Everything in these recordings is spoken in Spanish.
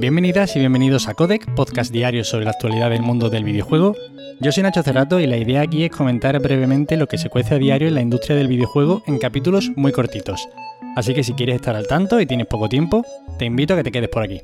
Bienvenidas y bienvenidos a Codec, podcast diario sobre la actualidad del mundo del videojuego. Yo soy Nacho Cerrato y la idea aquí es comentar brevemente lo que se cuece a diario en la industria del videojuego en capítulos muy cortitos. Así que si quieres estar al tanto y tienes poco tiempo, te invito a que te quedes por aquí.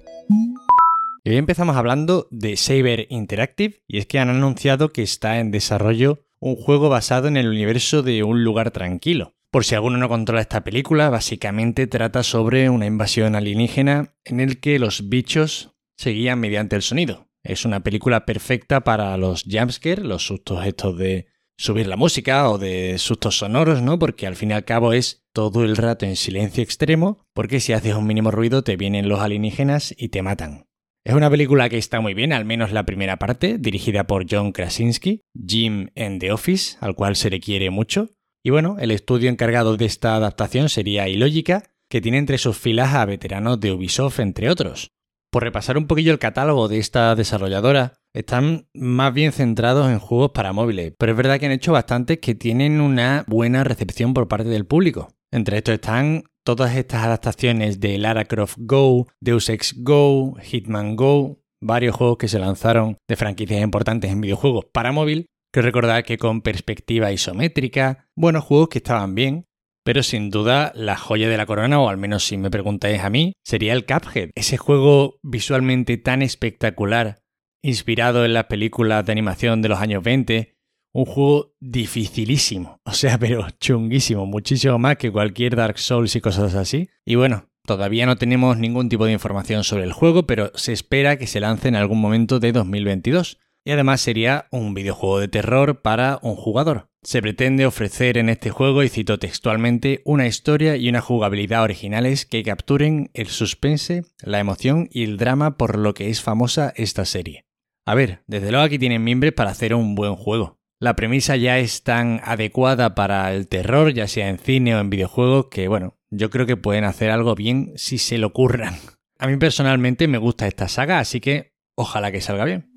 Y hoy empezamos hablando de Saber Interactive y es que han anunciado que está en desarrollo un juego basado en el universo de Un lugar tranquilo. Por si alguno no controla esta película, básicamente trata sobre una invasión alienígena en el que los bichos se guían mediante el sonido. Es una película perfecta para los jumpscares, los sustos estos de subir la música o de sustos sonoros, ¿no? Porque al fin y al cabo es todo el rato en silencio extremo, porque si haces un mínimo ruido te vienen los alienígenas y te matan. Es una película que está muy bien, al menos la primera parte, dirigida por John Krasinski, Jim en The Office, al cual se le quiere mucho. Y bueno, el estudio encargado de esta adaptación sería Illogica, que tiene entre sus filas a veteranos de Ubisoft, entre otros. Por repasar un poquillo el catálogo de esta desarrolladora, están más bien centrados en juegos para móviles, pero es verdad que han hecho bastantes que tienen una buena recepción por parte del público. Entre estos están todas estas adaptaciones de Lara Croft Go, Deus Ex Go, Hitman Go, varios juegos que se lanzaron de franquicias importantes en videojuegos para móvil, recordar que con perspectiva isométrica, buenos juegos que estaban bien, pero sin duda la joya de la corona, o al menos si me preguntáis a mí, sería el Cuphead, ese juego visualmente tan espectacular, inspirado en las películas de animación de los años 20, un juego dificilísimo, o sea, pero chunguísimo, muchísimo más que cualquier Dark Souls y cosas así. Y bueno, todavía no tenemos ningún tipo de información sobre el juego, pero se espera que se lance en algún momento de 2022. Y además sería un videojuego de terror para un jugador. Se pretende ofrecer en este juego, y cito textualmente, una historia y una jugabilidad originales que capturen el suspense, la emoción y el drama por lo que es famosa esta serie. A ver, desde luego aquí tienen miembros para hacer un buen juego. La premisa ya es tan adecuada para el terror, ya sea en cine o en videojuegos, que bueno, yo creo que pueden hacer algo bien si se lo ocurran. A mí personalmente me gusta esta saga, así que ojalá que salga bien.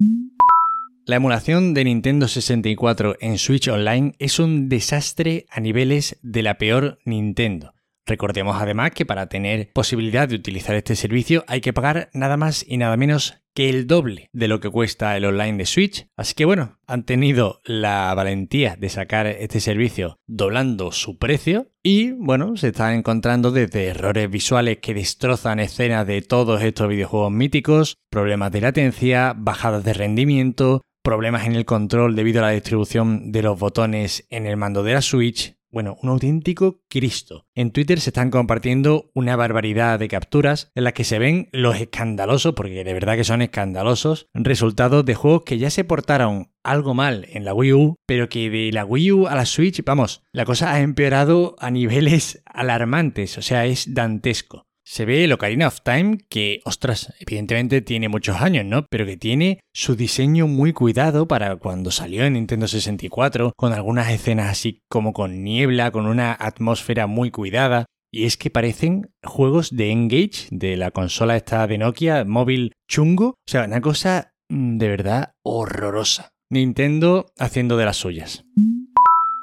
La emulación de Nintendo 64 en Switch Online es un desastre a niveles de la peor Nintendo. Recordemos además que para tener posibilidad de utilizar este servicio hay que pagar nada más y nada menos que el doble de lo que cuesta el online de Switch. Así que bueno, han tenido la valentía de sacar este servicio doblando su precio y bueno, se están encontrando desde errores visuales que destrozan escenas de todos estos videojuegos míticos, problemas de latencia, bajadas de rendimiento, problemas en el control debido a la distribución de los botones en el mando de la Switch, bueno, un auténtico Cristo. En Twitter se están compartiendo una barbaridad de capturas en las que se ven los escandalosos, porque de verdad que son escandalosos, resultados de juegos que ya se portaron algo mal en la Wii U, pero que de la Wii U a la Switch, vamos, la cosa ha empeorado a niveles alarmantes, o sea, es dantesco se ve el Ocarina of Time que, ostras, evidentemente tiene muchos años, ¿no? Pero que tiene su diseño muy cuidado para cuando salió en Nintendo 64, con algunas escenas así como con niebla, con una atmósfera muy cuidada. Y es que parecen juegos de Engage, de la consola esta de Nokia, móvil chungo. O sea, una cosa mm, de verdad horrorosa. Nintendo haciendo de las suyas.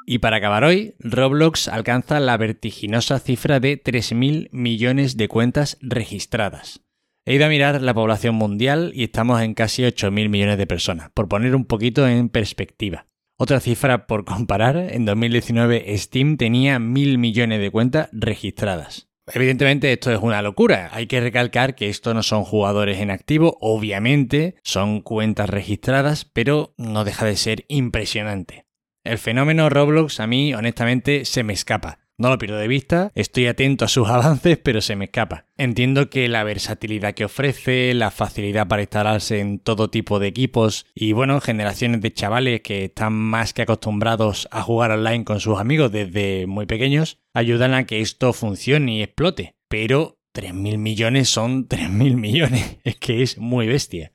Y para acabar hoy, Roblox alcanza la vertiginosa cifra de 3.000 millones de cuentas registradas. He ido a mirar la población mundial y estamos en casi 8.000 millones de personas, por poner un poquito en perspectiva. Otra cifra por comparar, en 2019 Steam tenía 1.000 millones de cuentas registradas. Evidentemente esto es una locura, hay que recalcar que esto no son jugadores en activo, obviamente son cuentas registradas, pero no deja de ser impresionante. El fenómeno Roblox a mí, honestamente, se me escapa. No lo pierdo de vista, estoy atento a sus avances, pero se me escapa. Entiendo que la versatilidad que ofrece, la facilidad para instalarse en todo tipo de equipos y bueno, generaciones de chavales que están más que acostumbrados a jugar online con sus amigos desde muy pequeños, ayudan a que esto funcione y explote. Pero 3.000 millones son 3.000 millones, es que es muy bestia.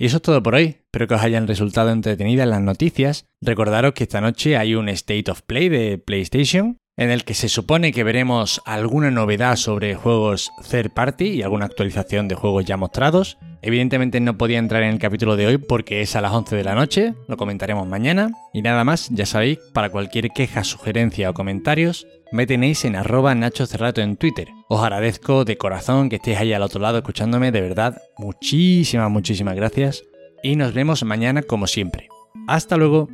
Y eso es todo por hoy. Espero que os hayan resultado entretenidas las noticias. Recordaros que esta noche hay un State of Play de PlayStation en el que se supone que veremos alguna novedad sobre juegos third party y alguna actualización de juegos ya mostrados. Evidentemente no podía entrar en el capítulo de hoy porque es a las 11 de la noche, lo comentaremos mañana. Y nada más, ya sabéis, para cualquier queja, sugerencia o comentarios, me tenéis en arroba Nacho Cerrato en Twitter. Os agradezco de corazón que estéis ahí al otro lado escuchándome, de verdad, muchísimas, muchísimas gracias. Y nos vemos mañana como siempre. Hasta luego.